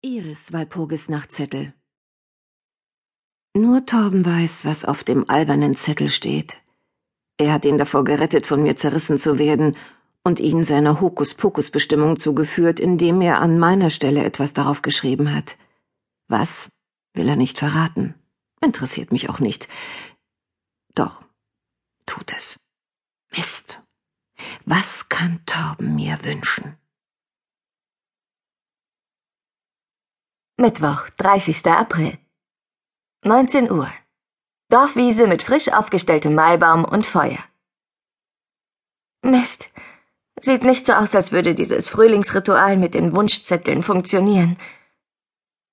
Iris Walpurgis Nachtzettel Nur Torben weiß, was auf dem albernen Zettel steht. Er hat ihn davor gerettet, von mir zerrissen zu werden und ihn seiner Hokuspokus-Bestimmung zugeführt, indem er an meiner Stelle etwas darauf geschrieben hat. Was will er nicht verraten. Interessiert mich auch nicht. Doch, tut es. Mist. Was kann Torben mir wünschen? Mittwoch, 30. April. 19 Uhr. Dorfwiese mit frisch aufgestelltem Maibaum und Feuer. Mist. Sieht nicht so aus, als würde dieses Frühlingsritual mit den Wunschzetteln funktionieren.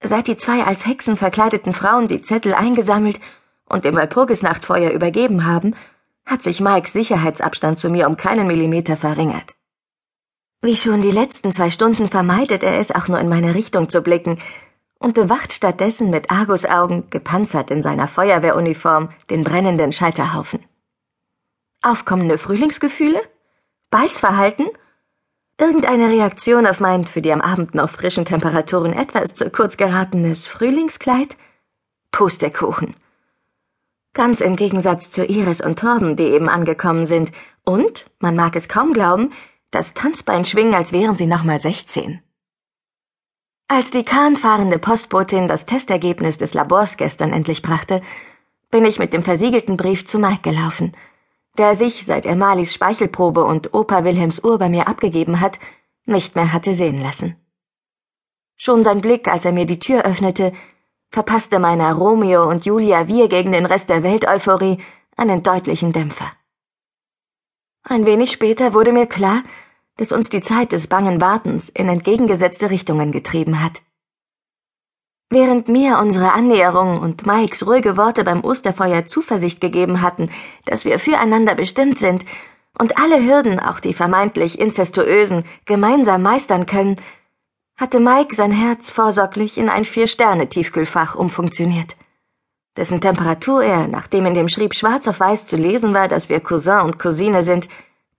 Seit die zwei als Hexen verkleideten Frauen die Zettel eingesammelt und dem Walpurgisnachtfeuer übergeben haben, hat sich Mikes Sicherheitsabstand zu mir um keinen Millimeter verringert. Wie schon die letzten zwei Stunden vermeidet er es auch nur in meine Richtung zu blicken, und bewacht stattdessen mit Argusaugen, gepanzert in seiner Feuerwehruniform, den brennenden Scheiterhaufen. Aufkommende Frühlingsgefühle? Balzverhalten? Irgendeine Reaktion auf mein für die am Abend noch frischen Temperaturen etwas zu kurz geratenes Frühlingskleid? Pustekuchen. Ganz im Gegensatz zu Iris und Torben, die eben angekommen sind, und, man mag es kaum glauben, das Tanzbein schwingen, als wären sie nochmal sechzehn. Als die kahnfahrende Postbotin das Testergebnis des Labors gestern endlich brachte, bin ich mit dem versiegelten Brief zu Mike gelaufen, der sich, seit er Malis Speichelprobe und Opa Wilhelms Uhr bei mir abgegeben hat, nicht mehr hatte sehen lassen. Schon sein Blick, als er mir die Tür öffnete, verpasste meiner Romeo und Julia wir gegen den Rest der Welt-Euphorie einen deutlichen Dämpfer. Ein wenig später wurde mir klar, das uns die Zeit des bangen Wartens in entgegengesetzte Richtungen getrieben hat. Während mir unsere Annäherung und Mikes ruhige Worte beim Osterfeuer Zuversicht gegeben hatten, dass wir füreinander bestimmt sind und alle Hürden, auch die vermeintlich inzestuösen, gemeinsam meistern können, hatte Mike sein Herz vorsorglich in ein Vier-Sterne-Tiefkühlfach umfunktioniert, dessen Temperatur er, nachdem in dem Schrieb schwarz auf weiß zu lesen war, dass wir Cousin und Cousine sind,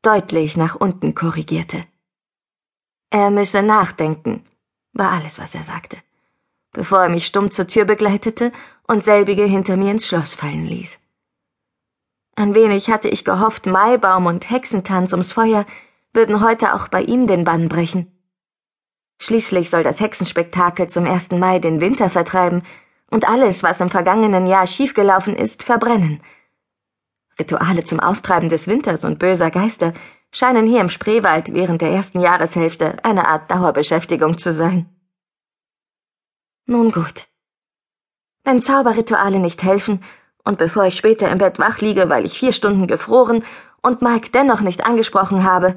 deutlich nach unten korrigierte. Er müsse nachdenken, war alles, was er sagte, bevor er mich stumm zur Tür begleitete und selbige hinter mir ins Schloss fallen ließ. Ein wenig hatte ich gehofft, Maibaum und Hexentanz ums Feuer würden heute auch bei ihm den Bann brechen. Schließlich soll das Hexenspektakel zum 1. Mai den Winter vertreiben und alles, was im vergangenen Jahr schiefgelaufen ist, verbrennen – Rituale zum Austreiben des Winters und böser Geister scheinen hier im Spreewald während der ersten Jahreshälfte eine Art Dauerbeschäftigung zu sein. Nun gut. Wenn Zauberrituale nicht helfen, und bevor ich später im Bett wach liege, weil ich vier Stunden gefroren und Mike dennoch nicht angesprochen habe,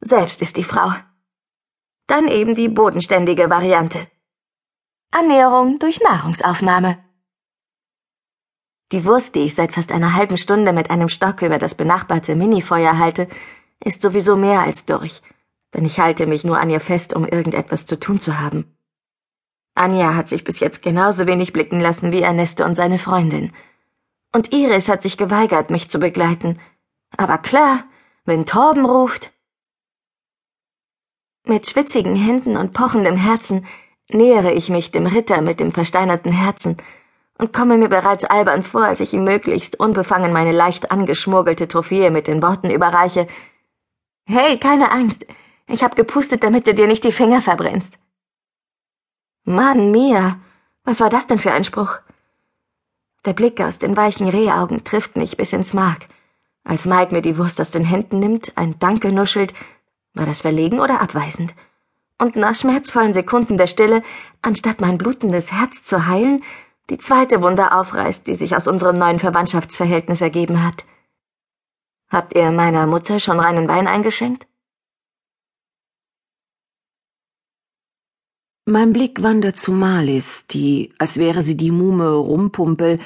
selbst ist die Frau. Dann eben die bodenständige Variante. Annäherung durch Nahrungsaufnahme. Die Wurst, die ich seit fast einer halben Stunde mit einem Stock über das benachbarte Minifeuer halte, ist sowieso mehr als durch, denn ich halte mich nur an ihr fest, um irgendetwas zu tun zu haben. Anja hat sich bis jetzt genauso wenig blicken lassen wie Erneste und seine Freundin. Und Iris hat sich geweigert, mich zu begleiten. Aber klar, wenn Torben ruft. Mit schwitzigen Händen und pochendem Herzen nähere ich mich dem Ritter mit dem versteinerten Herzen, und komme mir bereits albern vor, als ich ihm möglichst unbefangen meine leicht angeschmurgelte Trophäe mit den Worten überreiche Hey, keine Angst. Ich hab gepustet, damit du dir nicht die Finger verbrennst. Mann, Mia, was war das denn für ein Spruch? Der Blick aus den weichen Rehaugen trifft mich bis ins Mark. Als Mike mir die Wurst aus den Händen nimmt, ein Danke nuschelt, war das verlegen oder abweisend? Und nach schmerzvollen Sekunden der Stille, anstatt mein blutendes Herz zu heilen, die zweite Wunde aufreißt, die sich aus unserem neuen Verwandtschaftsverhältnis ergeben hat. Habt ihr meiner Mutter schon reinen Wein eingeschenkt? Mein Blick wandert zu Malis, die, als wäre sie die Muhme Rumpumpel,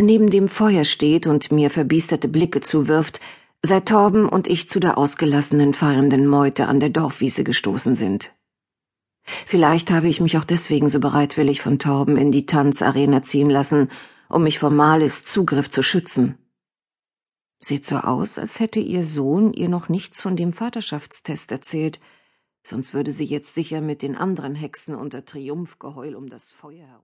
neben dem Feuer steht und mir verbiesterte Blicke zuwirft, seit Torben und ich zu der ausgelassenen feiernden Meute an der Dorfwiese gestoßen sind. Vielleicht habe ich mich auch deswegen so bereitwillig von Torben in die Tanzarena ziehen lassen, um mich vor Malis Zugriff zu schützen. Sieht so aus, als hätte ihr Sohn ihr noch nichts von dem Vaterschaftstest erzählt. Sonst würde sie jetzt sicher mit den anderen Hexen unter Triumphgeheul um das Feuer herum.